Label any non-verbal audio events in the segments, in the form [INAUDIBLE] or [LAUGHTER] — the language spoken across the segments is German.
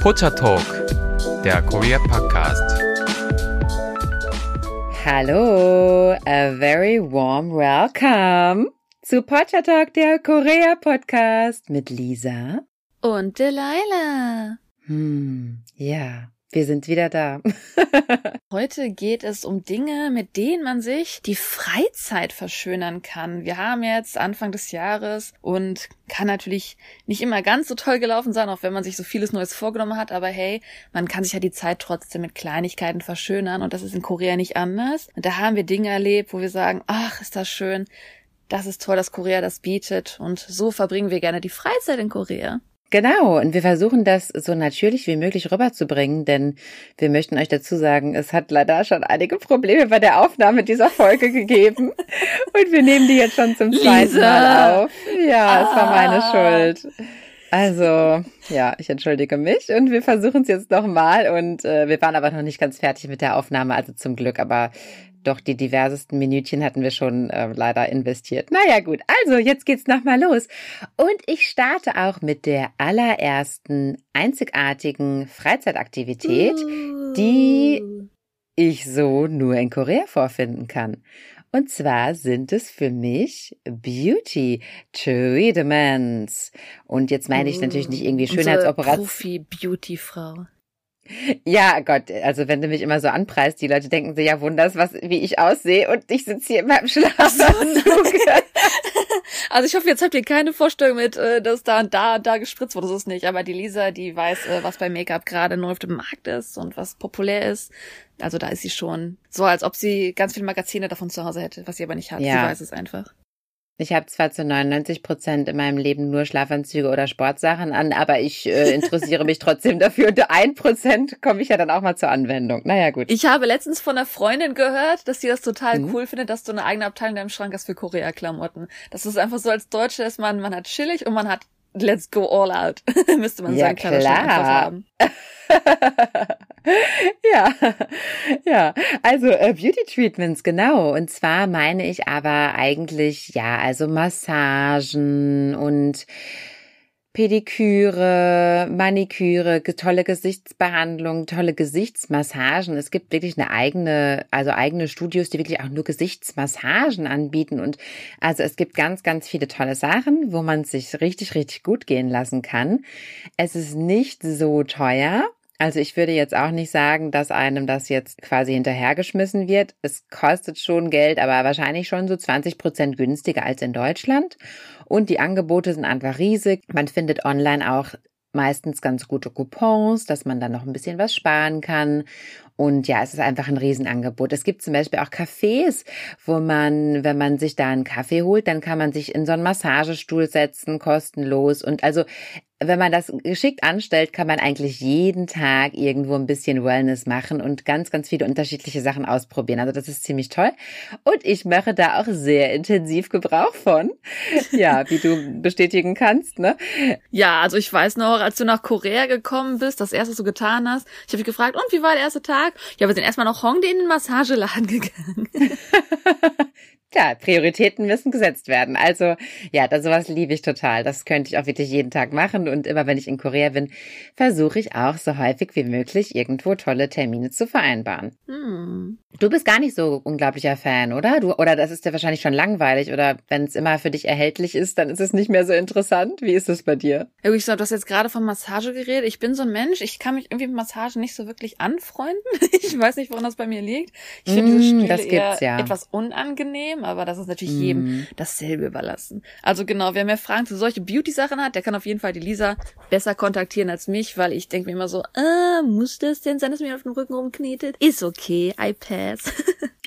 Pocha Talk, der Korea Podcast. Hallo, a very warm welcome zu Pocha Talk, der Korea Podcast mit Lisa und Delilah. Hm, ja. Wir sind wieder da. [LAUGHS] Heute geht es um Dinge, mit denen man sich die Freizeit verschönern kann. Wir haben jetzt Anfang des Jahres und kann natürlich nicht immer ganz so toll gelaufen sein, auch wenn man sich so vieles Neues vorgenommen hat. Aber hey, man kann sich ja die Zeit trotzdem mit Kleinigkeiten verschönern und das ist in Korea nicht anders. Und da haben wir Dinge erlebt, wo wir sagen, ach, ist das schön. Das ist toll, dass Korea das bietet. Und so verbringen wir gerne die Freizeit in Korea. Genau, und wir versuchen das so natürlich wie möglich rüberzubringen, denn wir möchten euch dazu sagen, es hat leider schon einige Probleme bei der Aufnahme dieser Folge [LAUGHS] gegeben. Und wir nehmen die jetzt schon zum zweiten Lisa. Mal auf. Ja, ah. es war meine Ah. Schuld. Also, ja, ich entschuldige mich und wir versuchen es jetzt nochmal und äh, wir waren aber noch nicht ganz fertig mit der Aufnahme, also zum Glück, aber doch die diversesten Minütchen hatten wir schon äh, leider investiert. Naja, gut, also jetzt geht's nochmal los. Und ich starte auch mit der allerersten einzigartigen Freizeitaktivität, die ich so nur in Korea vorfinden kann. Und zwar sind es für mich Beauty Treatments. Und jetzt meine ich natürlich nicht irgendwie Schönheitsoperation. Profi-Beauty-Frau. Ja, Gott, also wenn du mich immer so anpreist, die Leute denken sich ja wunders, was, wie ich aussehe und ich sitze hier in meinem Schlafanzug. [LAUGHS] Also ich hoffe, jetzt habt ihr keine Vorstellung mit, äh, dass da und da und da gespritzt wurde. Das ist nicht. Aber die Lisa, die weiß, äh, was bei Make-up gerade neu auf dem Markt ist und was populär ist. Also da ist sie schon so, als ob sie ganz viele Magazine davon zu Hause hätte, was sie aber nicht hat. Ja. Sie weiß es einfach. Ich habe zwar zu 99 Prozent in meinem Leben nur Schlafanzüge oder Sportsachen an, aber ich äh, [LAUGHS] interessiere mich trotzdem dafür. Und ein Prozent komme ich ja dann auch mal zur Anwendung. Naja, gut. Ich habe letztens von einer Freundin gehört, dass sie das total Mhm. cool findet, dass du eine eigene Abteilung in deinem Schrank hast für Korea-Klamotten. Das ist einfach so als Deutsche, dass man, man hat chillig und man hat let's go all out. [LAUGHS] Müsste man Ja, sagen, Kleiderschrank klar. einfach haben. [LAUGHS] [LAUGHS] ja, ja. Also äh, Beauty Treatments, genau. Und zwar meine ich aber eigentlich, ja, also Massagen und Pediküre, Maniküre, tolle Gesichtsbehandlung, tolle Gesichtsmassagen. Es gibt wirklich eine eigene, also eigene Studios, die wirklich auch nur Gesichtsmassagen anbieten. Und also es gibt ganz, ganz viele tolle Sachen, wo man sich richtig, richtig gut gehen lassen kann. Es ist nicht so teuer. Also ich würde jetzt auch nicht sagen, dass einem das jetzt quasi hinterhergeschmissen wird. Es kostet schon Geld, aber wahrscheinlich schon so 20 Prozent günstiger als in Deutschland. Und die Angebote sind einfach riesig. Man findet online auch meistens ganz gute Coupons, dass man dann noch ein bisschen was sparen kann. Und ja, es ist einfach ein Riesenangebot. Es gibt zum Beispiel auch Cafés, wo man, wenn man sich da einen Kaffee holt, dann kann man sich in so einen Massagestuhl setzen, kostenlos. Und also, wenn man das geschickt anstellt, kann man eigentlich jeden Tag irgendwo ein bisschen Wellness machen und ganz, ganz viele unterschiedliche Sachen ausprobieren. Also das ist ziemlich toll. Und ich mache da auch sehr intensiv Gebrauch von. Ja, wie du bestätigen kannst, ne? Ja, also ich weiß noch, als du nach Korea gekommen bist, das erste, was du getan hast, ich habe dich gefragt, und wie war der erste Tag? Ja, wir sind erstmal nach Hongdae in den Massageladen [LAUGHS] gegangen. [LAUGHS] Ja, Prioritäten müssen gesetzt werden. Also ja, das sowas liebe ich total. Das könnte ich auch wirklich jeden Tag machen. Und immer wenn ich in Korea bin, versuche ich auch so häufig wie möglich irgendwo tolle Termine zu vereinbaren. Hm. Du bist gar nicht so unglaublicher Fan, oder? Du, oder das ist dir wahrscheinlich schon langweilig. Oder wenn es immer für dich erhältlich ist, dann ist es nicht mehr so interessant. Wie ist es bei dir? Ich sag, du hast jetzt gerade von Massage geredet. Ich bin so ein Mensch, ich kann mich irgendwie mit Massage nicht so wirklich anfreunden. [LAUGHS] Ich weiß nicht, woran das bei mir liegt. Ich finde Mm, diese Stühle das eher gibt's, ja. etwas unangenehm, aber das ist natürlich Mm. jedem dasselbe überlassen. Also genau, wer mehr Fragen zu solche Beauty-Sachen hat, der kann auf jeden Fall die Lisa besser kontaktieren als mich, weil ich denke mir immer so, ah, muss das denn sein, dass mir auf den Rücken rumknetet? Ist okay, I pass. [LAUGHS]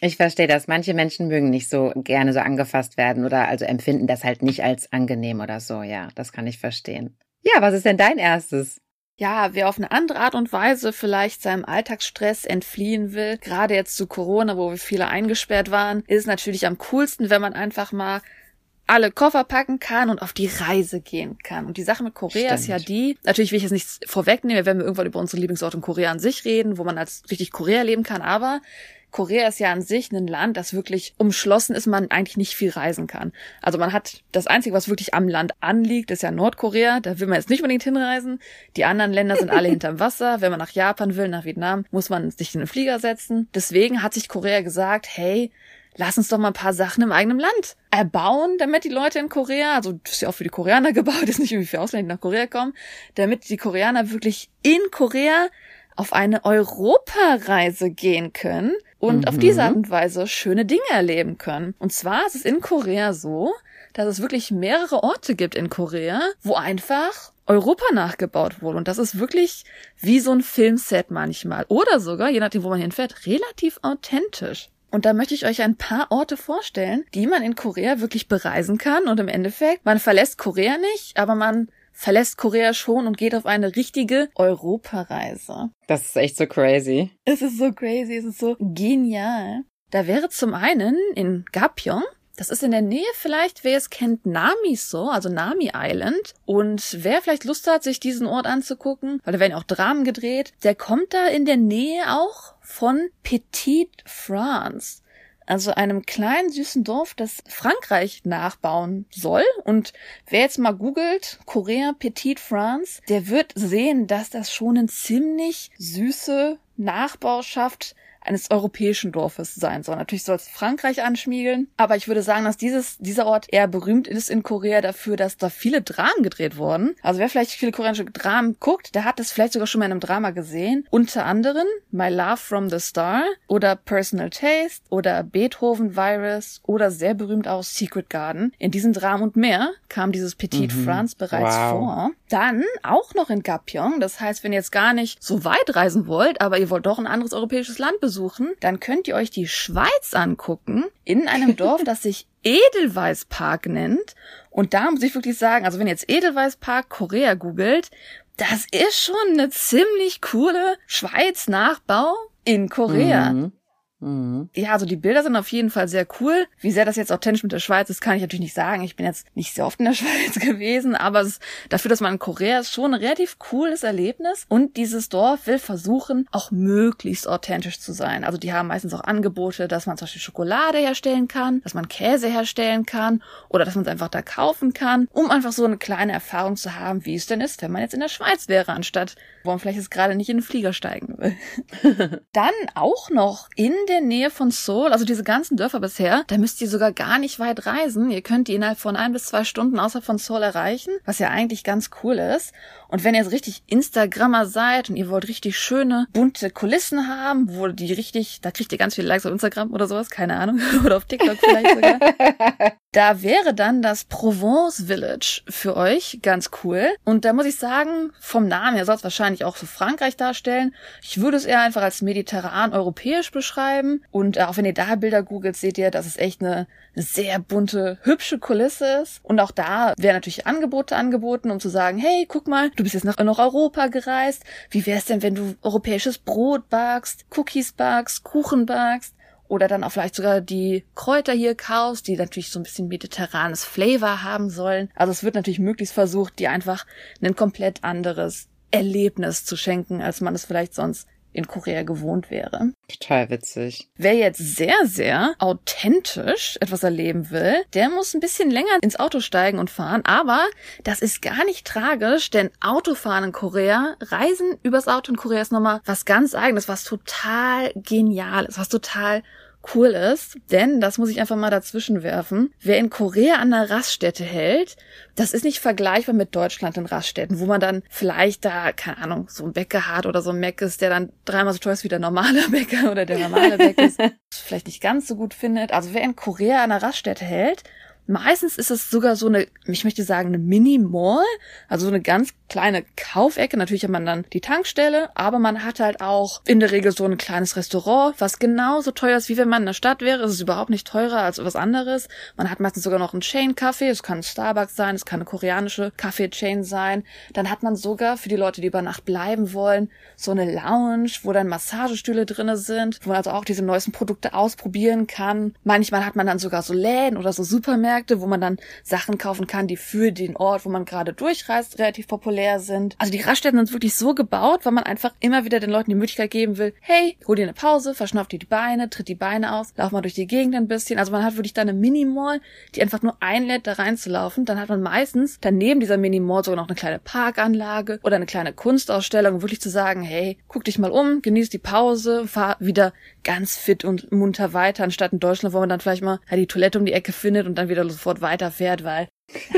Ich verstehe das. Manche Menschen mögen nicht so gerne so angefasst werden oder also empfinden das halt nicht als angenehm oder so. Ja, das kann ich verstehen. Ja, was ist denn dein erstes? Ja, wer auf eine andere Art und Weise vielleicht seinem Alltagsstress entfliehen will, gerade jetzt zu Corona, wo wir viele eingesperrt waren, ist natürlich am coolsten, wenn man einfach mal alle Koffer packen kann und auf die Reise gehen kann. Und die Sache mit Korea ist ja Stimmt. die, natürlich will ich jetzt nichts vorwegnehmen, wir werden irgendwann über unsere Lieblingsorte in Korea an sich reden, wo man als richtig Korea leben kann, aber Korea ist ja an sich ein Land, das wirklich umschlossen ist, man eigentlich nicht viel reisen kann. Also man hat das Einzige, was wirklich am Land anliegt, ist ja Nordkorea. Da will man jetzt nicht unbedingt hinreisen. Die anderen Länder sind alle [LAUGHS] hinterm Wasser. Wenn man nach Japan will, nach Vietnam, muss man sich in den Flieger setzen. Deswegen hat sich Korea gesagt, hey, lass uns doch mal ein paar Sachen im eigenen Land erbauen, damit die Leute in Korea, also das ist ja auch für die Koreaner [LAUGHS] gebaut, ist nicht irgendwie für Ausländer nach Korea kommen, damit die Koreaner wirklich in Korea auf eine Europareise gehen können und mhm. auf diese Art und Weise schöne Dinge erleben können. Und zwar ist es in Korea so, dass es wirklich mehrere Orte gibt in Korea, wo einfach Europa nachgebaut wurde. Und das ist wirklich wie so ein Filmset manchmal. Oder sogar, je nachdem, wo man hinfährt, relativ authentisch. Und da möchte ich euch ein paar Orte vorstellen, die man in Korea wirklich bereisen kann. Und im Endeffekt, man verlässt Korea nicht, aber man verlässt Korea schon und geht auf eine richtige Europareise. Das ist echt so crazy. Es ist so crazy, es ist so genial. Da wäre zum einen in Gapyeong, das ist in der Nähe vielleicht, wer es kennt, Namiso, also Nami Island. Und wer vielleicht Lust hat, sich diesen Ort anzugucken, weil da werden auch Dramen gedreht, der kommt da in der Nähe auch von Petite France also einem kleinen süßen Dorf, das Frankreich nachbauen soll. Und wer jetzt mal googelt, Korea Petite France, der wird sehen, dass das schon eine ziemlich süße Nachbauschaft eines europäischen Dorfes sein soll. Natürlich soll es Frankreich anschmiegeln, aber ich würde sagen, dass dieses, dieser Ort eher berühmt ist in Korea dafür, dass da viele Dramen gedreht wurden. Also wer vielleicht viele koreanische Dramen guckt, der hat das vielleicht sogar schon mal in einem Drama gesehen. Unter anderem My Love from the Star oder Personal Taste oder Beethoven Virus oder sehr berühmt auch Secret Garden. In diesen Dramen und mehr kam dieses Petite mhm. France bereits wow. vor. Dann auch noch in Gapyeong. Das heißt, wenn ihr jetzt gar nicht so weit reisen wollt, aber ihr wollt doch ein anderes europäisches Land besuchen, dann könnt ihr euch die Schweiz angucken, in einem [LAUGHS] Dorf, das sich Edelweißpark nennt. Und da muss ich wirklich sagen, also wenn ihr jetzt Edelweißpark Korea googelt, das ist schon eine ziemlich coole Schweiz-Nachbau in Korea. Mhm. Mhm. Ja, also die Bilder sind auf jeden Fall sehr cool. Wie sehr das jetzt authentisch mit der Schweiz ist, kann ich natürlich nicht sagen. Ich bin jetzt nicht sehr oft in der [LAUGHS] Schweiz gewesen, aber es, dafür, dass man in Korea ist, schon ein relativ cooles Erlebnis. Und dieses Dorf will versuchen, auch möglichst authentisch zu sein. Also die haben meistens auch Angebote, dass man zum Beispiel Schokolade herstellen kann, dass man Käse herstellen kann oder dass man es einfach da kaufen kann, um einfach so eine kleine Erfahrung zu haben, wie es denn ist, wenn man jetzt in der Schweiz wäre, anstatt wo man vielleicht jetzt gerade nicht in den Flieger steigen will. [LAUGHS] Dann auch noch in der Nähe von Seoul, also diese ganzen Dörfer bisher, da müsst ihr sogar gar nicht weit reisen. Ihr könnt die innerhalb von ein bis zwei Stunden außerhalb von Seoul erreichen, was ja eigentlich ganz cool ist. Und wenn ihr jetzt richtig Instagrammer seid und ihr wollt richtig schöne, bunte Kulissen haben, wo die richtig, da kriegt ihr ganz viele Likes auf Instagram oder sowas, keine Ahnung, [LAUGHS] oder auf TikTok vielleicht sogar. [LAUGHS] da wäre dann das Provence Village für euch ganz cool. Und da muss ich sagen, vom Namen her soll es wahrscheinlich auch so Frankreich darstellen. Ich würde es eher einfach als mediterran-europäisch beschreiben. Und auch wenn ihr da Bilder googelt, seht ihr, dass es echt eine, eine sehr bunte, hübsche Kulisse ist. Und auch da werden natürlich Angebote angeboten, um zu sagen, hey, guck mal, du bist jetzt nach, nach Europa gereist. Wie wär's denn, wenn du europäisches Brot backst, Cookies backst, Kuchen backst? Oder dann auch vielleicht sogar die Kräuter hier kaufst, die natürlich so ein bisschen mediterranes Flavor haben sollen. Also es wird natürlich möglichst versucht, dir einfach ein komplett anderes Erlebnis zu schenken, als man es vielleicht sonst in Korea gewohnt wäre. Total witzig. Wer jetzt sehr, sehr authentisch etwas erleben will, der muss ein bisschen länger ins Auto steigen und fahren. Aber das ist gar nicht tragisch, denn Autofahren in Korea, Reisen übers Auto in Korea ist nochmal was ganz eigenes, was total genial ist, was total cool ist, denn das muss ich einfach mal dazwischen werfen. Wer in Korea an der Raststätte hält, das ist nicht vergleichbar mit Deutschland in Raststätten, wo man dann vielleicht da, keine Ahnung, so ein Bäcker hat oder so ein Mac ist, der dann dreimal so teuer ist wie der normale [LAUGHS] Bäcker oder der normale Bäcker [LAUGHS] ist, vielleicht nicht ganz so gut findet. Also wer in Korea an der Raststätte hält, Meistens ist es sogar so eine, ich möchte sagen, eine Mini-Mall, also so eine ganz kleine Kaufecke. Natürlich hat man dann die Tankstelle, aber man hat halt auch in der Regel so ein kleines Restaurant, was genauso teuer ist, wie wenn man in der Stadt wäre. Es ist überhaupt nicht teurer als was anderes. Man hat meistens sogar noch einen Chain-Kaffee. Es kann Starbucks sein, es kann eine koreanische Kaffee-Chain sein. Dann hat man sogar für die Leute, die über Nacht bleiben wollen, so eine Lounge, wo dann Massagestühle drinne sind, wo man also auch diese neuesten Produkte ausprobieren kann. Manchmal hat man dann sogar so Läden oder so Supermärkte Supermärkte, wo man dann Sachen kaufen kann, die für den Ort, wo man gerade durchreist, relativ populär sind. Also die Raststätten sind wirklich so gebaut, weil man einfach immer wieder den Leuten die Möglichkeit geben will, hey, hol dir eine Pause, verschnauf dir die Beine, tritt die Beine aus, lauf mal durch die Gegend ein bisschen. Also man hat wirklich da eine Mini-Mall, die einfach nur einlädt, da reinzulaufen. Dann hat man meistens daneben dieser Mini-Mall sogar noch eine kleine Parkanlage oder eine kleine Kunstausstellung, um wirklich zu sagen, hey, guck dich mal um, genieß die Pause, fahr wieder ganz fit und munter weiter, anstatt in Deutschland, wo man dann vielleicht mal ja, die Toilette um die Ecke findet und dann wieder sofort weiterfährt, weil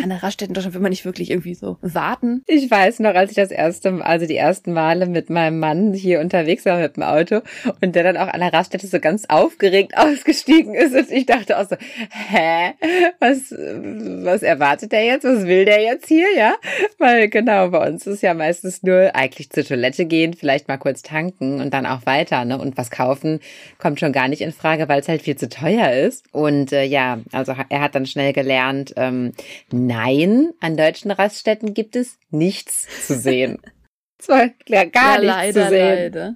an der Raststätte in Deutschland will man nicht wirklich irgendwie so warten. Ich weiß noch, als ich das erste, also die ersten Male mit meinem Mann hier unterwegs war mit dem Auto und der dann auch an der Raststätte so ganz aufgeregt [LAUGHS] ausgestiegen ist und ich dachte auch so, hä, was, was erwartet der jetzt? Was will der jetzt hier? Ja, weil genau, bei uns ist ja meistens nur eigentlich zur Toilette gehen, vielleicht mal kurz tanken und dann auch weiter, ne? Und was kaufen kommt schon gar nicht in Frage, weil es halt viel zu teuer ist. Und äh, ja, also er hat dann schnell gelernt, ähm, Nein, an deutschen Raststätten gibt es nichts zu sehen. [LAUGHS] Zwar gar ja, nichts leider, zu sehen. Leider.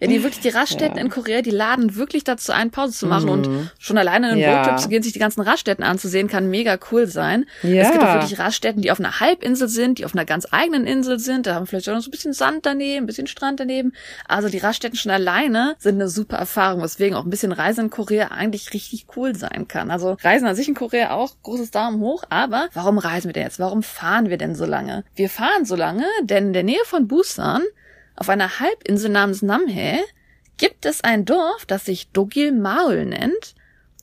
Ja, die wirklich, die Raststätten ja. in Korea, die laden wirklich dazu ein, Pause zu machen. Mhm. Und schon alleine in ja. Roadtrip zu gehen, sich die ganzen Raststätten anzusehen, kann mega cool sein. Ja. Es gibt auch wirklich Raststätten, die auf einer Halbinsel sind, die auf einer ganz eigenen Insel sind. Da haben vielleicht auch noch so ein bisschen Sand daneben, ein bisschen Strand daneben. Also die Raststätten schon alleine sind eine super Erfahrung, weswegen auch ein bisschen Reisen in Korea eigentlich richtig cool sein kann. Also Reisen an sich in Korea auch, großes Daumen hoch. Aber warum reisen wir denn jetzt? Warum fahren wir denn so lange? Wir fahren so lange, denn in der Nähe von Busan auf einer Halbinsel namens Namhae gibt es ein Dorf, das sich Dogil Maul nennt.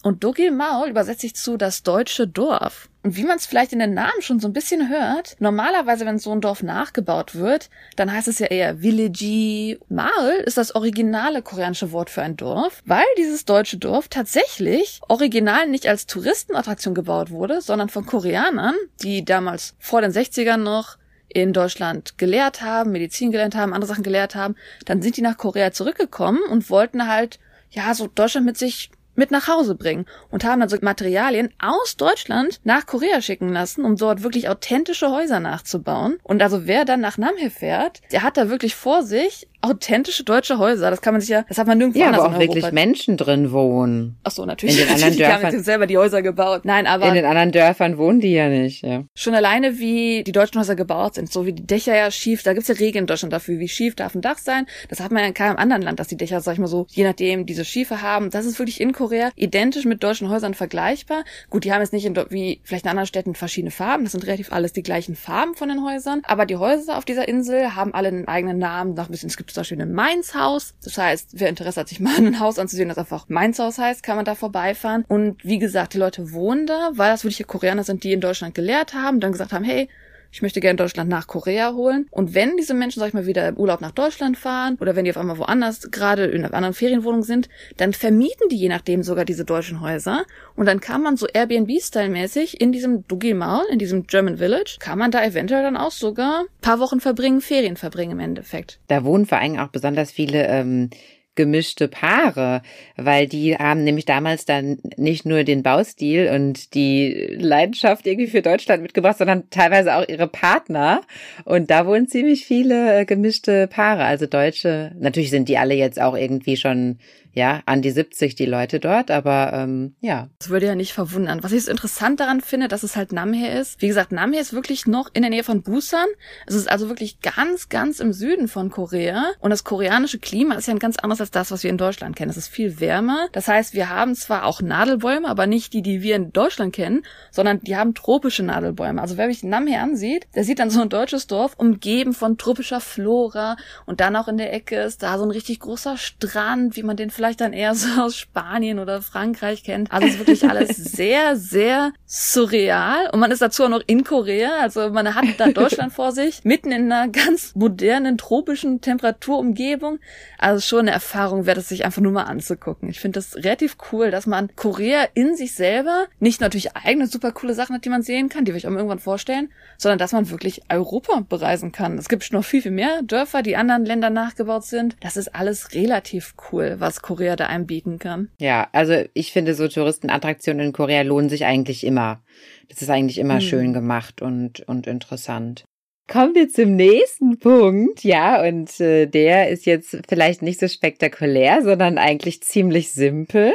Und Dogil Maul übersetzt sich zu das deutsche Dorf. Und wie man es vielleicht in den Namen schon so ein bisschen hört, normalerweise, wenn so ein Dorf nachgebaut wird, dann heißt es ja eher Village. Maul ist das originale koreanische Wort für ein Dorf, weil dieses deutsche Dorf tatsächlich original nicht als Touristenattraktion gebaut wurde, sondern von Koreanern, die damals vor den 60ern noch in Deutschland gelehrt haben, Medizin gelernt haben, andere Sachen gelehrt haben, dann sind die nach Korea zurückgekommen und wollten halt, ja, so Deutschland mit sich mit nach Hause bringen und haben also Materialien aus Deutschland nach Korea schicken lassen, um dort wirklich authentische Häuser nachzubauen. Und also wer dann nach Namhe fährt, der hat da wirklich vor sich authentische deutsche Häuser. Das kann man sich ja, das hat man nirgendwo ja, anders aber auch wirklich Menschen drin wohnen. Ach so, natürlich. In den [LAUGHS] anderen die Dörfern. haben jetzt selber die Häuser gebaut. Nein, aber. In den anderen Dörfern wohnen die ja nicht, ja. Schon alleine, wie die deutschen Häuser gebaut sind, so wie die Dächer ja schief, da gibt's ja Regeln in Deutschland dafür, wie schief darf ein Dach sein. Das hat man ja in keinem anderen Land, dass die Dächer, sag ich mal so, je nachdem, diese Schiefe haben. Das ist wirklich in Korea identisch mit deutschen Häusern vergleichbar. Gut, die haben jetzt nicht in, wie vielleicht in anderen Städten verschiedene Farben. Das sind relativ alles die gleichen Farben von den Häusern. Aber die Häuser auf dieser Insel haben alle einen eigenen Namen. Noch ein bisschen, es gibt zum Beispiel eine Mainz Haus. Das heißt, wer Interesse hat, sich mal ein Haus anzusehen, das einfach Mainz Haus heißt, kann man da vorbeifahren. Und wie gesagt, die Leute wohnen da, weil das wirkliche Koreaner sind, die in Deutschland gelehrt haben, dann gesagt haben, hey, ich möchte gerne Deutschland nach Korea holen. Und wenn diese Menschen, sag ich mal, wieder im Urlaub nach Deutschland fahren oder wenn die auf einmal woanders gerade in einer anderen Ferienwohnung sind, dann vermieten die je nachdem sogar diese deutschen Häuser. Und dann kann man so Airbnb-Style-mäßig in diesem Dugilmal, in diesem German Village, kann man da eventuell dann auch sogar paar Wochen verbringen, Ferien verbringen im Endeffekt. Da wohnen vor allem auch besonders viele ähm, gemischte Paare, weil die haben nämlich damals dann nicht nur den Baustil und die Leidenschaft irgendwie für Deutschland mitgebracht, sondern teilweise auch ihre Partner. Und da wohnen ziemlich viele äh, gemischte Paare, also Deutsche. Natürlich sind die alle jetzt auch irgendwie schon ja, an die 70 die Leute dort, aber ähm, ja. Das würde ja nicht verwundern. Was ich so interessant daran finde, dass es halt Namhae ist. Wie gesagt, Namhae ist wirklich noch in der Nähe von Busan. Es ist also wirklich ganz, ganz im Süden von Korea. Und das koreanische Klima ist ja ein ganz anderes als das, was wir in Deutschland kennen. Es ist viel wärmer. Das heißt, wir haben zwar auch Nadelbäume, aber nicht die, die wir in Deutschland kennen, sondern die haben tropische Nadelbäume. Also wer sich Namhae ansieht, der sieht dann so ein deutsches Dorf umgeben von tropischer Flora und dann auch in der Ecke ist da so ein richtig großer Strand, wie man den vielleicht dann eher so aus Spanien oder Frankreich kennt. Also es ist wirklich alles [LAUGHS] sehr, sehr surreal. Und man ist dazu auch noch in Korea. Also man hat da [LAUGHS] Deutschland vor sich, mitten in einer ganz modernen, tropischen Temperaturumgebung. Also schon eine Erfahrung wert es sich einfach nur mal anzugucken. Ich finde das relativ cool, dass man Korea in sich selber nicht natürlich eigene super coole Sachen hat, die man sehen kann, die will ich auch irgendwann vorstellen, sondern dass man wirklich Europa bereisen kann. Es gibt noch viel, viel mehr Dörfer, die anderen Ländern nachgebaut sind. Das ist alles relativ cool, was Korea da einem bieten kann. Ja, also ich finde so Touristenattraktionen in Korea lohnen sich eigentlich immer. Das ist eigentlich immer hm. schön gemacht und, und interessant. Kommen wir zum nächsten Punkt, ja, und äh, der ist jetzt vielleicht nicht so spektakulär, sondern eigentlich ziemlich simpel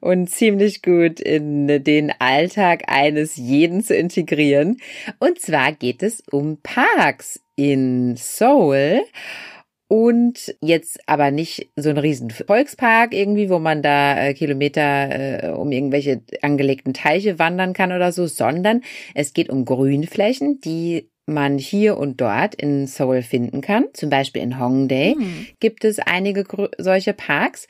und ziemlich gut in den Alltag eines jeden zu integrieren. Und zwar geht es um Parks in Seoul. Und jetzt aber nicht so ein riesen Volkspark irgendwie, wo man da äh, Kilometer äh, um irgendwelche angelegten Teiche wandern kann oder so, sondern es geht um Grünflächen, die man hier und dort in Seoul finden kann. Zum Beispiel in Hongdae mhm. gibt es einige solche Parks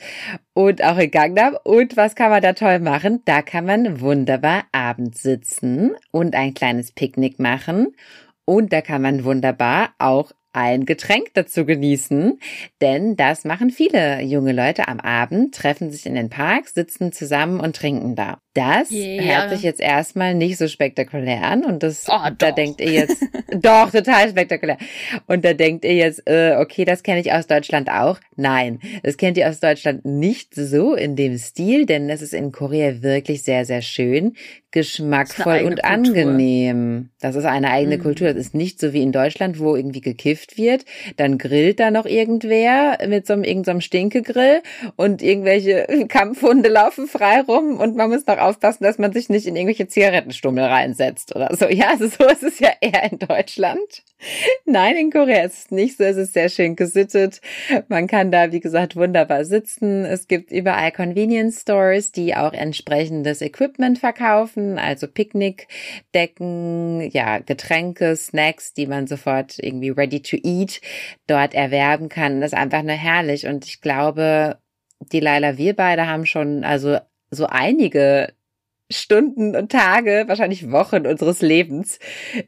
und auch in Gangnam. Und was kann man da toll machen? Da kann man wunderbar abends sitzen und ein kleines Picknick machen. Und da kann man wunderbar auch ein Getränk dazu genießen, denn das machen viele junge Leute am Abend, treffen sich in den Parks, sitzen zusammen und trinken da. Das yeah. hört sich jetzt erstmal nicht so spektakulär an und das, oh, da denkt ihr jetzt, [LAUGHS] doch, total spektakulär. Und da denkt ihr jetzt, äh, okay, das kenne ich aus Deutschland auch. Nein, das kennt ihr aus Deutschland nicht so in dem Stil, denn das ist in Korea wirklich sehr, sehr schön, geschmackvoll und Kultur. angenehm. Das ist eine eigene mhm. Kultur. Das ist nicht so wie in Deutschland, wo irgendwie gekifft wird. Dann grillt da noch irgendwer mit so einem, irgendeinem Stinkegrill und irgendwelche [LAUGHS] Kampfhunde laufen frei rum und man muss noch aufpassen, dass man sich nicht in irgendwelche Zigarettenstummel reinsetzt oder so. Ja, also so ist es ja eher in Deutschland. Nein, in Korea ist es nicht so. Es ist sehr schön gesittet. Man kann da, wie gesagt, wunderbar sitzen. Es gibt überall Convenience Stores, die auch entsprechendes Equipment verkaufen, also Picknickdecken, ja, Getränke, Snacks, die man sofort irgendwie ready to eat dort erwerben kann. Das ist einfach nur herrlich. Und ich glaube, die Laila, wir beide haben schon also so einige Stunden und Tage, wahrscheinlich Wochen unseres Lebens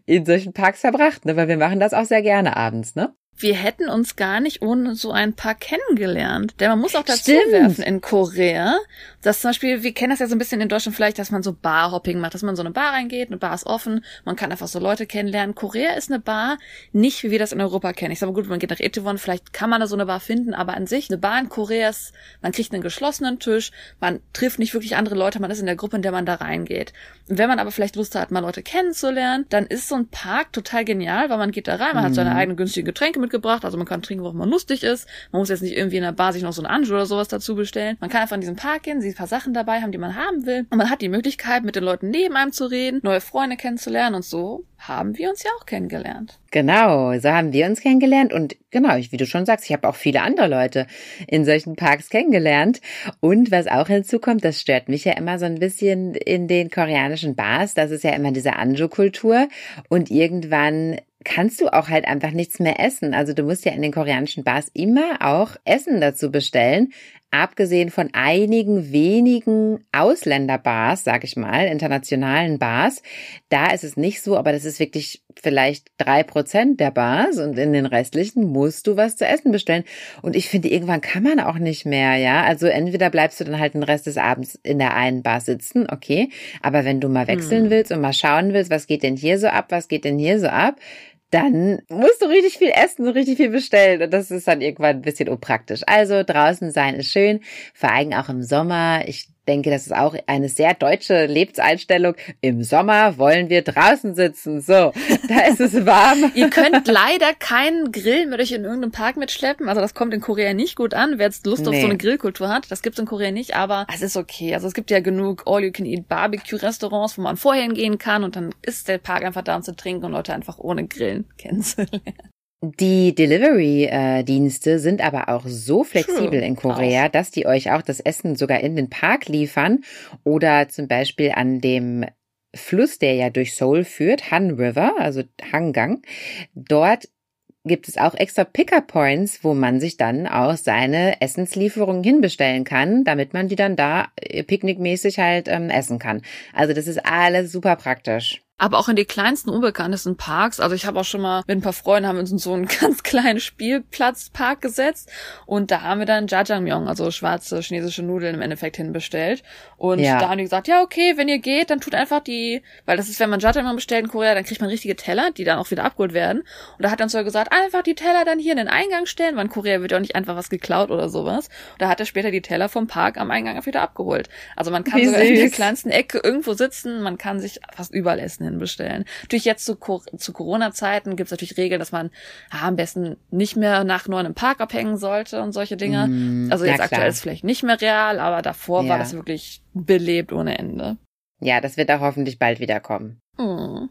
in solchen Parks verbracht, ne? Weil wir machen das auch sehr gerne abends, ne? Wir hätten uns gar nicht ohne so ein paar kennengelernt. Denn man muss auch dazu Stimmt. werfen in Korea, dass zum Beispiel, wir kennen das ja so ein bisschen in Deutschland vielleicht, dass man so Barhopping macht, dass man so eine Bar reingeht, eine Bar ist offen, man kann einfach so Leute kennenlernen. Korea ist eine Bar, nicht wie wir das in Europa kennen. Ich sage mal gut, man geht nach Itaewon, vielleicht kann man da so eine Bar finden, aber an sich, eine Bar in Korea ist, man kriegt einen geschlossenen Tisch, man trifft nicht wirklich andere Leute, man ist in der Gruppe, in der man da reingeht. Und wenn man aber vielleicht Lust hat, mal Leute kennenzulernen, dann ist so ein Park total genial, weil man geht da rein, man mhm. hat seine mhm. eigenen günstigen Getränke mitgebracht, also man kann trinken, worauf man lustig ist. Man muss jetzt nicht irgendwie in der Bar sich noch so ein Anjou oder sowas dazu bestellen. Man kann einfach in diesen Park gehen, sie ein paar Sachen dabei haben, die man haben will. Und man hat die Möglichkeit, mit den Leuten neben einem zu reden, neue Freunde kennenzulernen und so haben wir uns ja auch kennengelernt. Genau, so haben wir uns kennengelernt und genau, wie du schon sagst, ich habe auch viele andere Leute in solchen Parks kennengelernt und was auch hinzukommt, das stört mich ja immer so ein bisschen in den koreanischen Bars, das ist ja immer diese Anjo-Kultur und irgendwann kannst du auch halt einfach nichts mehr essen. Also du musst ja in den koreanischen Bars immer auch Essen dazu bestellen. Abgesehen von einigen wenigen Ausländerbars, sag ich mal, internationalen Bars, da ist es nicht so, aber das ist wirklich vielleicht drei Prozent der Bars und in den restlichen musst du was zu essen bestellen. Und ich finde, irgendwann kann man auch nicht mehr, ja. Also entweder bleibst du dann halt den Rest des Abends in der einen Bar sitzen, okay. Aber wenn du mal wechseln hm. willst und mal schauen willst, was geht denn hier so ab, was geht denn hier so ab, dann musst du richtig viel essen, richtig viel bestellen und das ist dann irgendwann ein bisschen unpraktisch. Also draußen sein ist schön, vor allem auch im Sommer. Ich denke, das ist auch eine sehr deutsche Lebenseinstellung. Im Sommer wollen wir draußen sitzen. So, [LAUGHS] da ist es warm. [LAUGHS] Ihr könnt leider keinen Grill mit euch in irgendeinem Park mitschleppen. Also das kommt in Korea nicht gut an. Wer jetzt Lust nee. auf so eine Grillkultur hat, das gibt's in Korea nicht, aber es ist okay. Also es gibt ja genug All-You-Can-Eat-Barbecue-Restaurants, wo man vorher hingehen kann und dann ist der Park einfach da, um zu trinken und Leute einfach ohne Grillen [LAUGHS] kennenzulernen. Die Delivery-Dienste sind aber auch so flexibel True. in Korea, dass die euch auch das Essen sogar in den Park liefern oder zum Beispiel an dem Fluss, der ja durch Seoul führt, Han River, also Hangang. Dort gibt es auch extra Picker Points, wo man sich dann auch seine Essenslieferungen hinbestellen kann, damit man die dann da äh, picknickmäßig halt ähm, essen kann. Also das ist alles super praktisch aber auch in die kleinsten, unbekanntesten Parks. Also ich habe auch schon mal mit ein paar Freunden haben wir uns in so einen [LAUGHS] ganz kleinen Spielplatzpark gesetzt und da haben wir dann Jajangmyeon, also schwarze chinesische Nudeln im Endeffekt hinbestellt. Und ja. da haben die gesagt, ja okay, wenn ihr geht, dann tut einfach die, weil das ist, wenn man Jajangmyeon bestellt in Korea, dann kriegt man richtige Teller, die dann auch wieder abgeholt werden. Und da hat dann so gesagt, einfach die Teller dann hier in den Eingang stellen, weil in Korea wird ja auch nicht einfach was geklaut oder sowas. Und da hat er später die Teller vom Park am Eingang wieder abgeholt. Also man kann Wie sogar süß. in der kleinsten Ecke irgendwo sitzen, man kann sich fast überall essen bestellen. Natürlich jetzt zu, zu Corona-Zeiten gibt es natürlich Regeln, dass man ja, am besten nicht mehr nach neun im Park abhängen sollte und solche Dinge. Mm, also jetzt ja, aktuell ist es vielleicht nicht mehr real, aber davor ja. war das wirklich belebt ohne Ende. Ja, das wird auch hoffentlich bald wieder kommen. Mm.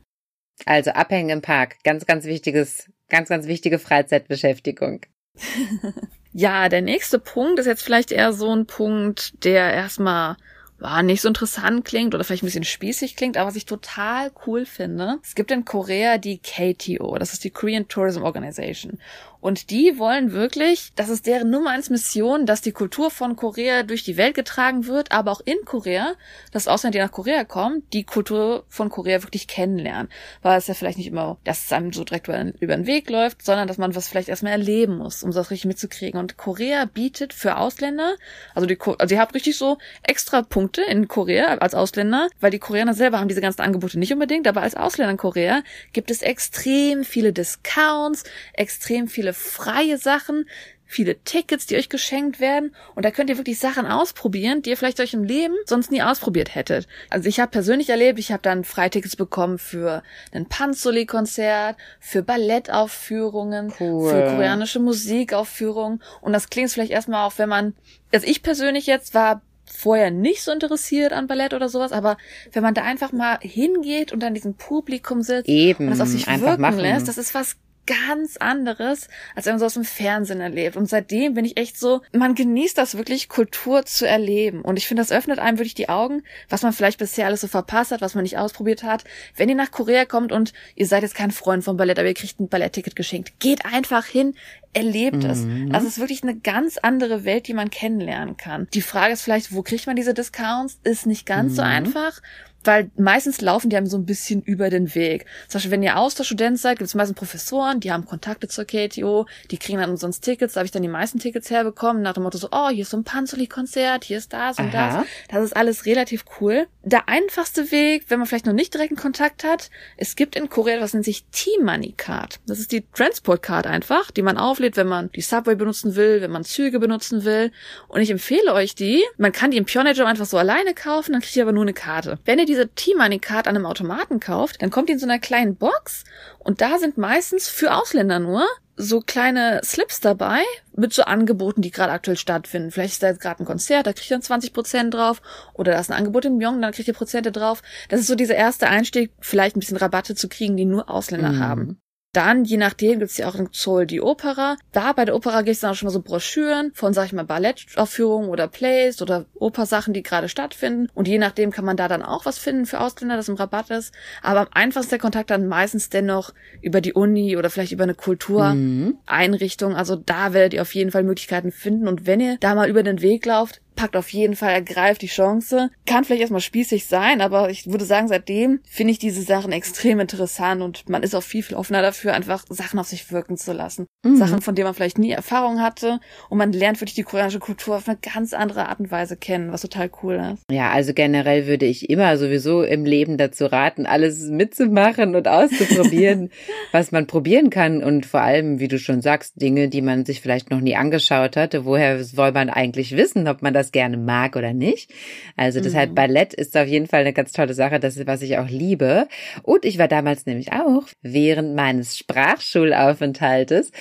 Also abhängen im Park, ganz, ganz wichtiges, ganz, ganz wichtige Freizeitbeschäftigung. [LAUGHS] ja, der nächste Punkt ist jetzt vielleicht eher so ein Punkt, der erstmal ja, nicht so interessant klingt oder vielleicht ein bisschen spießig klingt, aber was ich total cool finde. Es gibt in Korea die KTO, das ist die Korean Tourism Organization. Und die wollen wirklich, das ist deren Nummer eins Mission, dass die Kultur von Korea durch die Welt getragen wird, aber auch in Korea, dass Ausländer, die nach Korea kommen, die Kultur von Korea wirklich kennenlernen. Weil es ja vielleicht nicht immer, dass es einem so direkt über, den Weg läuft, sondern dass man was vielleicht erstmal erleben muss, um das richtig mitzukriegen. Und Korea bietet für Ausländer, also die, also ihr habt richtig so extra Punkte in Korea als Ausländer, weil die Koreaner selber haben diese ganzen Angebote nicht unbedingt, aber als Ausländer in Korea gibt es extrem viele Discounts, extrem viele viele freie Sachen, viele Tickets, die euch geschenkt werden. Und da könnt ihr wirklich Sachen ausprobieren, die ihr vielleicht euch im Leben sonst nie ausprobiert hättet. Also ich habe persönlich erlebt, ich habe dann Freitickets bekommen für ein Panzoli-Konzert, für Ballettaufführungen, cool. für koreanische Musikaufführungen. Und das klingt vielleicht erstmal auch, wenn man, also ich persönlich jetzt war vorher nicht so interessiert an Ballett oder sowas, aber wenn man da einfach mal hingeht und an diesem Publikum sitzt Eben, und das auf sich wirken machen. lässt, das ist was ganz anderes, als wenn man so aus dem Fernsehen erlebt. Und seitdem bin ich echt so, man genießt das wirklich, Kultur zu erleben. Und ich finde, das öffnet einem wirklich die Augen, was man vielleicht bisher alles so verpasst hat, was man nicht ausprobiert hat. Wenn ihr nach Korea kommt und ihr seid jetzt kein Freund vom Ballett, aber ihr kriegt ein Ballettticket geschenkt, geht einfach hin, erlebt es. Mhm. Also es ist wirklich eine ganz andere Welt, die man kennenlernen kann. Die Frage ist vielleicht, wo kriegt man diese Discounts? Ist nicht ganz mhm. so einfach weil meistens laufen die einem so ein bisschen über den Weg. Zum Beispiel, wenn ihr Austauschstudent seid, gibt es meistens Professoren, die haben Kontakte zur KTO, die kriegen dann umsonst Tickets, da habe ich dann die meisten Tickets herbekommen, nach dem Motto so, oh, hier ist so ein Panzoli-Konzert, hier ist das und Aha. das. Das ist alles relativ cool. Der einfachste Weg, wenn man vielleicht noch nicht direkten Kontakt hat, es gibt in Korea was nennt sich T-Money Card. Das ist die Transport Card einfach, die man auflädt, wenn man die Subway benutzen will, wenn man Züge benutzen will. Und ich empfehle euch die. Man kann die im Pioneer einfach so alleine kaufen, dann kriegt ihr aber nur eine Karte. Wenn ihr diese T-Money-Card an einem Automaten kauft, dann kommt die in so einer kleinen Box und da sind meistens für Ausländer nur so kleine Slips dabei mit so Angeboten, die gerade aktuell stattfinden. Vielleicht ist da jetzt gerade ein Konzert, da kriegt ihr dann 20 Prozent drauf. Oder da ist ein Angebot in Myong, dann kriegt ihr Prozente drauf. Das ist so dieser erste Einstieg, vielleicht ein bisschen Rabatte zu kriegen, die nur Ausländer mhm. haben. Dann, je nachdem, gibt's ja auch in Zoll die Opera. Da bei der Opera gibt's dann auch schon mal so Broschüren von, sag ich mal, Ballettaufführungen oder Plays oder Opersachen, die gerade stattfinden. Und je nachdem kann man da dann auch was finden für Ausländer, das im Rabatt ist. Aber am einfachsten der Kontakt dann meistens dennoch über die Uni oder vielleicht über eine Kultureinrichtung. Mhm. Also da werdet ihr auf jeden Fall Möglichkeiten finden. Und wenn ihr da mal über den Weg lauft, packt auf jeden Fall, ergreift die Chance. Kann vielleicht erstmal spießig sein, aber ich würde sagen, seitdem finde ich diese Sachen extrem interessant und man ist auch viel, viel offener dafür, einfach Sachen auf sich wirken zu lassen. Mhm. Sachen, von denen man vielleicht nie Erfahrung hatte und man lernt wirklich die koreanische Kultur auf eine ganz andere Art und Weise kennen, was total cool ist. Ja, also generell würde ich immer sowieso im Leben dazu raten, alles mitzumachen und auszuprobieren, [LAUGHS] was man probieren kann und vor allem, wie du schon sagst, Dinge, die man sich vielleicht noch nie angeschaut hatte. Woher soll man eigentlich wissen, ob man das das gerne mag oder nicht. Also deshalb mhm. Ballett ist auf jeden Fall eine ganz tolle Sache. Das ist, was ich auch liebe. Und ich war damals nämlich auch während meines Sprachschulaufenthaltes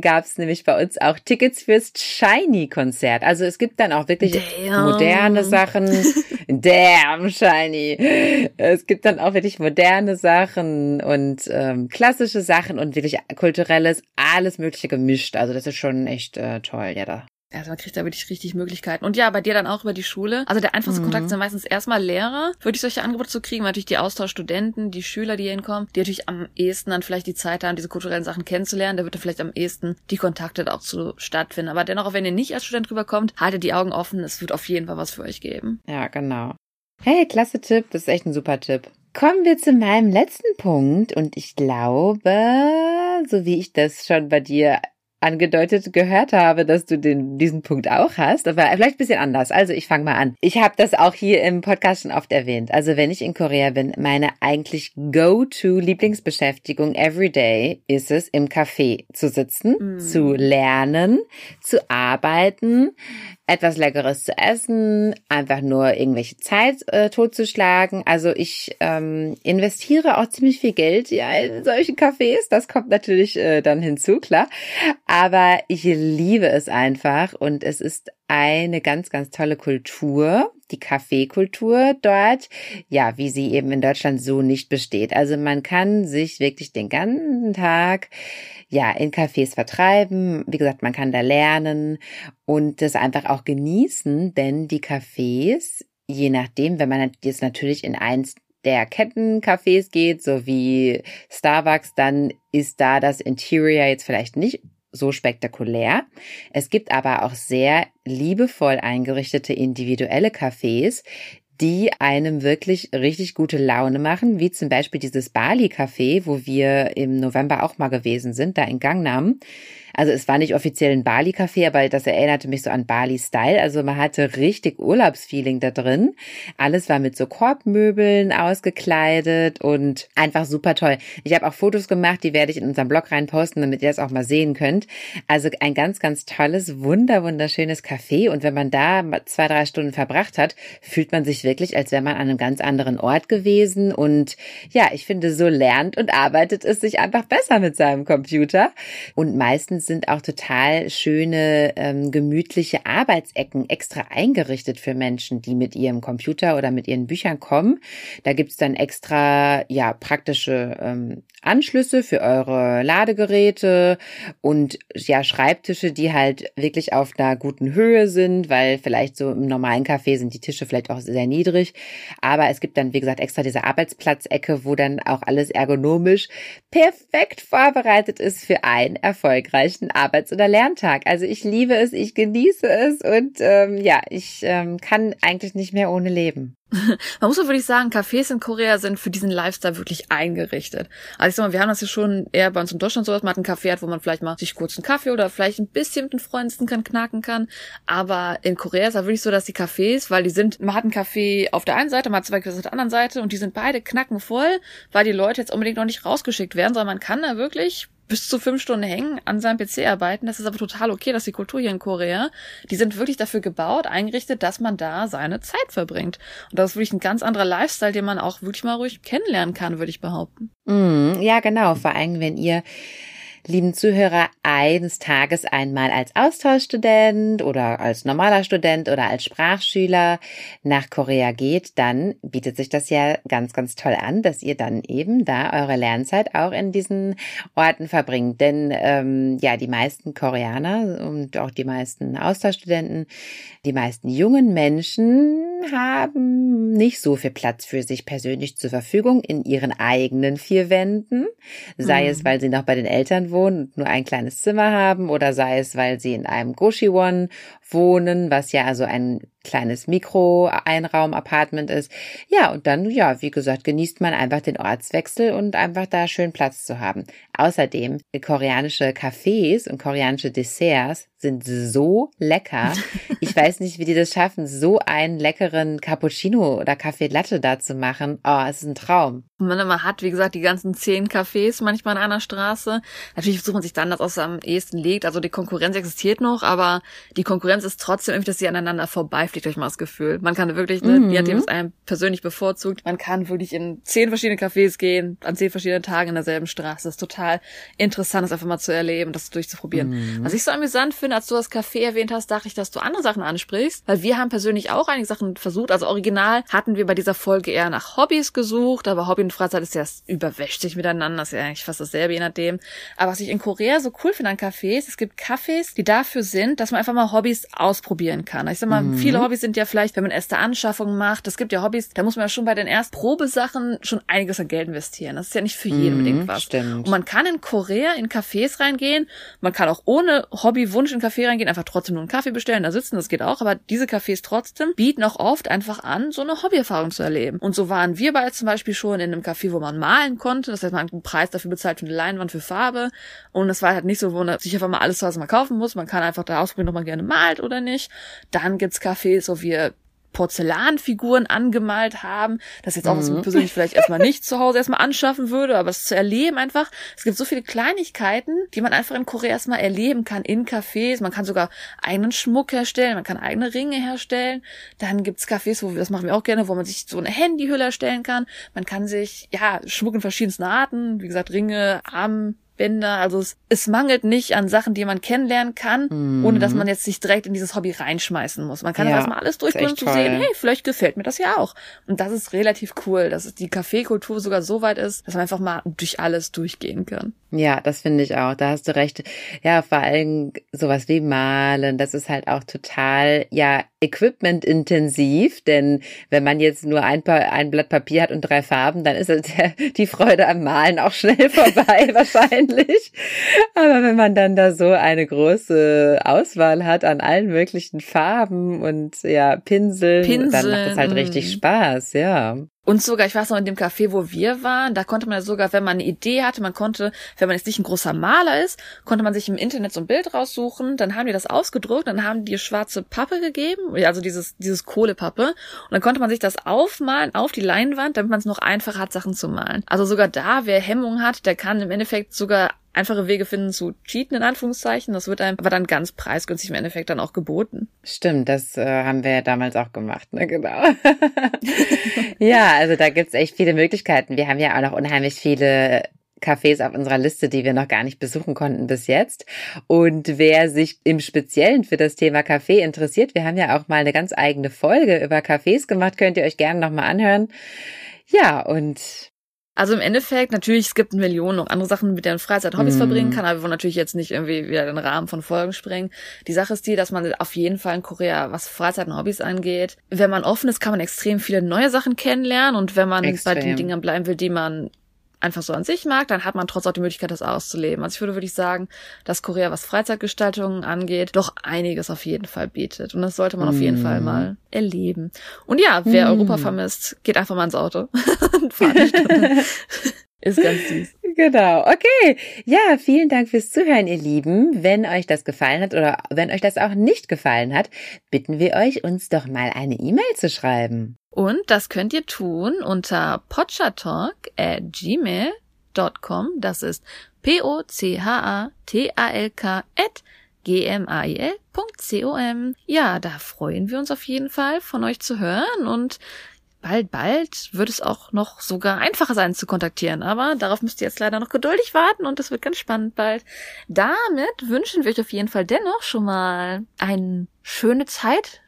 gab es nämlich bei uns auch Tickets fürs Shiny-Konzert. Also es gibt dann auch wirklich Damn. moderne Sachen. [LAUGHS] Damn, Shiny. Es gibt dann auch wirklich moderne Sachen und ähm, klassische Sachen und wirklich kulturelles, alles Mögliche gemischt. Also das ist schon echt äh, toll, ja da. Also man kriegt da wirklich richtig Möglichkeiten. Und ja, bei dir dann auch über die Schule. Also der einfachste mhm. Kontakt sind meistens erstmal Lehrer, wirklich solche Angebote zu kriegen, weil natürlich die Austauschstudenten, die Schüler, die hier hinkommen, die natürlich am ehesten dann vielleicht die Zeit haben, diese kulturellen Sachen kennenzulernen. Da wird dann vielleicht am ehesten die Kontakte auch zu stattfinden. Aber dennoch, auch wenn ihr nicht als Student rüberkommt, haltet die Augen offen. Es wird auf jeden Fall was für euch geben. Ja, genau. Hey, klasse Tipp. Das ist echt ein super Tipp. Kommen wir zu meinem letzten Punkt. Und ich glaube, so wie ich das schon bei dir angedeutet gehört habe, dass du den, diesen Punkt auch hast, aber vielleicht ein bisschen anders. Also ich fange mal an. Ich habe das auch hier im Podcast schon oft erwähnt. Also wenn ich in Korea bin, meine eigentlich Go-to-Lieblingsbeschäftigung everyday ist es, im Café zu sitzen, mm. zu lernen, zu arbeiten, etwas Leckeres zu essen, einfach nur irgendwelche Zeit äh, totzuschlagen. Also ich ähm, investiere auch ziemlich viel Geld ja, in solchen Cafés. Das kommt natürlich äh, dann hinzu, klar. Aber ich liebe es einfach und es ist eine ganz, ganz tolle Kultur, die Kaffeekultur dort, ja, wie sie eben in Deutschland so nicht besteht. Also man kann sich wirklich den ganzen Tag ja, in Cafés vertreiben. Wie gesagt, man kann da lernen und das einfach auch genießen, denn die Cafés, je nachdem, wenn man jetzt natürlich in eins der Kettencafés geht, so wie Starbucks, dann ist da das Interior jetzt vielleicht nicht so spektakulär. Es gibt aber auch sehr liebevoll eingerichtete individuelle Cafés, die einem wirklich richtig gute Laune machen, wie zum Beispiel dieses Bali Café, wo wir im November auch mal gewesen sind, da in Gangnam. Also es war nicht offiziell ein Bali-Café, aber das erinnerte mich so an Bali-Style. Also man hatte richtig Urlaubsfeeling da drin. Alles war mit so Korbmöbeln ausgekleidet und einfach super toll. Ich habe auch Fotos gemacht, die werde ich in unserem Blog reinposten, damit ihr das auch mal sehen könnt. Also ein ganz, ganz tolles, wunder, wunderschönes Café. Und wenn man da zwei, drei Stunden verbracht hat, fühlt man sich wirklich, als wäre man an einem ganz anderen Ort gewesen. Und ja, ich finde, so lernt und arbeitet es sich einfach besser mit seinem Computer. Und meistens sind auch total schöne, ähm, gemütliche Arbeitsecken extra eingerichtet für Menschen, die mit ihrem Computer oder mit ihren Büchern kommen. Da gibt's dann extra, ja, praktische ähm, Anschlüsse für eure Ladegeräte und ja, Schreibtische, die halt wirklich auf einer guten Höhe sind, weil vielleicht so im normalen Café sind die Tische vielleicht auch sehr niedrig. Aber es gibt dann, wie gesagt, extra diese Arbeitsplatzecke, wo dann auch alles ergonomisch perfekt vorbereitet ist für einen erfolgreichen Arbeits- oder Lerntag. Also ich liebe es, ich genieße es und ähm, ja, ich ähm, kann eigentlich nicht mehr ohne leben. [LAUGHS] Man muss auch wirklich sagen, Cafés in Korea sind für diesen Lifestyle wirklich eingerichtet. Also ich sag mal, wir haben das ja schon eher bei uns in Deutschland so, dass man einen Café hat, wo man vielleicht mal sich kurz einen Kaffee oder vielleicht ein bisschen mit den Freunden kann, knacken kann. Aber in Korea ist es wirklich so, dass die Cafés, weil die sind, man hat einen Kaffee auf der einen Seite, man hat zwei Cafés auf der anderen Seite und die sind beide knackenvoll, weil die Leute jetzt unbedingt noch nicht rausgeschickt werden, sondern man kann da wirklich bis zu fünf Stunden hängen, an seinem PC arbeiten. Das ist aber total okay, dass die Kultur hier in Korea, die sind wirklich dafür gebaut, eingerichtet, dass man da seine Zeit verbringt. Und das ist wirklich ein ganz anderer Lifestyle, den man auch wirklich mal ruhig kennenlernen kann, würde ich behaupten. Mm, ja, genau. Vor allem, wenn ihr lieben Zuhörer, eines Tages einmal als Austauschstudent oder als normaler Student oder als Sprachschüler nach Korea geht, dann bietet sich das ja ganz, ganz toll an, dass ihr dann eben da eure Lernzeit auch in diesen Orten verbringt. Denn ähm, ja, die meisten Koreaner und auch die meisten Austauschstudenten, die meisten jungen Menschen haben nicht so viel Platz für sich persönlich zur Verfügung in ihren eigenen vier Wänden, sei mhm. es, weil sie noch bei den Eltern wohnen und nur ein kleines Zimmer haben oder sei es, weil sie in einem Goshiwon wohnen, was ja also ein kleines Mikro-Einraum-Apartment ist. Ja, und dann, ja, wie gesagt, genießt man einfach den Ortswechsel und einfach da schön Platz zu haben. Außerdem, koreanische Cafés und koreanische Desserts sind so lecker. [LAUGHS] Ich weiß nicht, wie die das schaffen, so einen leckeren Cappuccino oder Kaffee Latte da zu machen. Oh, es ist ein Traum. Und man hat, wie gesagt, die ganzen zehn Cafés manchmal an einer Straße. Natürlich versucht man sich dann, das was am ehesten legt. Also die Konkurrenz existiert noch, aber die Konkurrenz ist trotzdem irgendwie, dass sie aneinander vorbei fliegt euch mal das Gefühl. Man kann wirklich, ne, mhm. je nachdem, was einem persönlich bevorzugt, man kann wirklich in zehn verschiedene Cafés gehen, an zehn verschiedenen Tagen in derselben Straße. Das ist total interessant, das einfach mal zu erleben, das durchzuprobieren. Mhm. Was ich so amüsant finde, als du das Café erwähnt hast, dachte ich, dass du andere Sachen ansprichst, weil wir haben persönlich auch einige Sachen versucht. Also original hatten wir bei dieser Folge eher nach Hobbys gesucht, aber Hobby und Freizeit ist ja, überwäscht sich miteinander, das ist ja eigentlich fast dasselbe, je nachdem. Aber was ich in Korea so cool finde an Cafés, es gibt Cafés, die dafür sind, dass man einfach mal Hobbys ausprobieren kann. Ich sag mal, mhm. viele viele Hobbys sind ja vielleicht, wenn man erste Anschaffungen macht. Es gibt ja Hobbys, da muss man ja schon bei den ersten Probesachen schon einiges an Geld investieren. Das ist ja nicht für jeden Mhm, unbedingt was. stimmt. Und man kann in Korea in Cafés reingehen. Man kann auch ohne Hobbywunsch in Café reingehen, einfach trotzdem nur einen Kaffee bestellen, da sitzen, das geht auch. Aber diese Cafés trotzdem bieten auch oft einfach an, so eine Hobbyerfahrung zu erleben. Und so waren wir beide zum Beispiel schon in einem Café, wo man malen konnte. Das heißt, man hat einen Preis dafür bezahlt für eine Leinwand für Farbe. Und es war halt nicht so, wo man sich einfach mal alles, was man kaufen muss. Man kann einfach da ausprobieren, ob man gerne malt oder nicht. Dann gibt's Cafés, wo wir Porzellanfiguren angemalt haben. Das ist jetzt auch, was ich mir persönlich vielleicht erstmal nicht zu Hause erstmal anschaffen würde, aber es zu erleben einfach. Es gibt so viele Kleinigkeiten, die man einfach in Korea erstmal erleben kann in Cafés. Man kann sogar eigenen Schmuck herstellen, man kann eigene Ringe herstellen. Dann gibt's Cafés, wo das machen wir auch gerne, wo man sich so eine Handyhülle erstellen kann. Man kann sich, ja, Schmuck in verschiedensten Arten, wie gesagt, Ringe, Arm, Bänder. Also es, es mangelt nicht an Sachen, die man kennenlernen kann, Mhm. ohne dass man jetzt sich direkt in dieses Hobby reinschmeißen muss. Man kann Ja, erstmal alles durchgehen, um zu sehen, hey, vielleicht gefällt mir das ja auch. Und das ist relativ cool, dass die Kaffeekultur sogar so weit ist, dass man einfach mal durch alles durchgehen kann. Ja, das finde ich auch. Da hast du recht. Ja, vor allem sowas wie Malen, das ist halt auch total, ja, equipmentintensiv, denn wenn man jetzt nur ein, paar, ein Blatt Papier hat und drei Farben, dann ist der, [LAUGHS] die Freude am Malen auch schnell [LAUGHS] vorbei, wahrscheinlich. Aber wenn man dann da so eine große Auswahl hat an allen möglichen Farben und ja, Pinseln, dann macht es halt Pinseln, richtig. Spaß, ja. Und sogar, ich weiß noch, in dem Café, wo wir waren, da konnte man ja sogar, wenn man eine Idee hatte, man konnte, wenn man jetzt nicht ein großer Maler ist, konnte man sich im Internet so ein Bild raussuchen, dann haben die das ausgedruckt, dann haben die schwarze Pappe gegeben, also dieses, dieses Kohlepappe, und dann konnte man sich das aufmalen auf die Leinwand, damit man es noch einfacher hat, Sachen zu malen. Also sogar da, wer Hemmung hat, der kann im Endeffekt sogar einfache Wege finden zu cheaten, in Anführungszeichen. Das wird einem aber dann ganz preisgünstig im Endeffekt dann auch geboten. Stimmt, das äh, haben wir ja damals auch gemacht, ne, genau. [LAUGHS] ja, also da gibt's echt viele Möglichkeiten. Wir haben ja auch noch unheimlich viele Cafés auf unserer Liste, die wir noch gar nicht besuchen konnten bis jetzt. Und wer sich im Speziellen für das Thema Kaffee interessiert, wir haben ja auch mal eine ganz eigene Folge über Cafés gemacht, könnt ihr euch gerne nochmal anhören. Ja, und Also im Endeffekt, natürlich, es gibt Millionen noch andere Sachen, mit denen Freizeit Hobbys Mhm. verbringen kann, aber wir wollen natürlich jetzt nicht irgendwie wieder den Rahmen von Folgen sprengen. Die Sache ist die, dass man auf jeden Fall in Korea, was Freizeit und Hobbys angeht, wenn man offen ist, kann man extrem viele neue Sachen kennenlernen und wenn man bei Extrem. den Dingen bleiben will, die man einfach so an sich mag, dann hat man trotzdem auch die Möglichkeit, das auszuleben. Also ich würde wirklich sagen, dass Korea, was Freizeitgestaltung angeht, doch einiges auf jeden Fall bietet. Und das sollte man auf jeden Mhm. Fall mal erleben. Und ja, wer Mhm. Europa vermisst, geht einfach mal ins Auto [LAUGHS] und fahrt eine Stunde. [LAUGHS] Ist ganz süß. Genau, okay. Ja, vielen Dank fürs Zuhören, ihr Lieben. Wenn euch das gefallen hat oder wenn euch das auch nicht gefallen hat, bitten wir euch, uns doch mal eine E-Mail zu schreiben. Und das könnt ihr tun unter potchatalk at gmail.com. Das ist P-O-C-H-A-T-A-L-K at gmail.com. Ja, da freuen wir uns auf jeden Fall von euch zu hören und bald, bald wird es auch noch sogar einfacher sein zu kontaktieren. Aber darauf müsst ihr jetzt leider noch geduldig warten und das wird ganz spannend bald. Damit wünschen wir euch auf jeden Fall dennoch schon mal eine schöne Zeit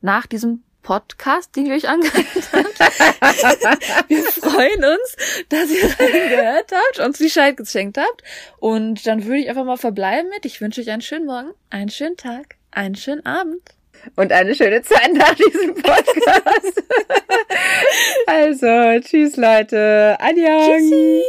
nach diesem Podcast, den ihr euch angehört habt. wir freuen uns, dass ihr reingehört habt, uns die Scheit geschenkt habt. Und dann würde ich einfach mal verbleiben mit, ich wünsche euch einen schönen Morgen, einen schönen Tag, einen schönen Abend. Und eine schöne Zeit nach diesem Podcast. [LAUGHS] also, tschüss Leute. Annyeong. Tschüssi!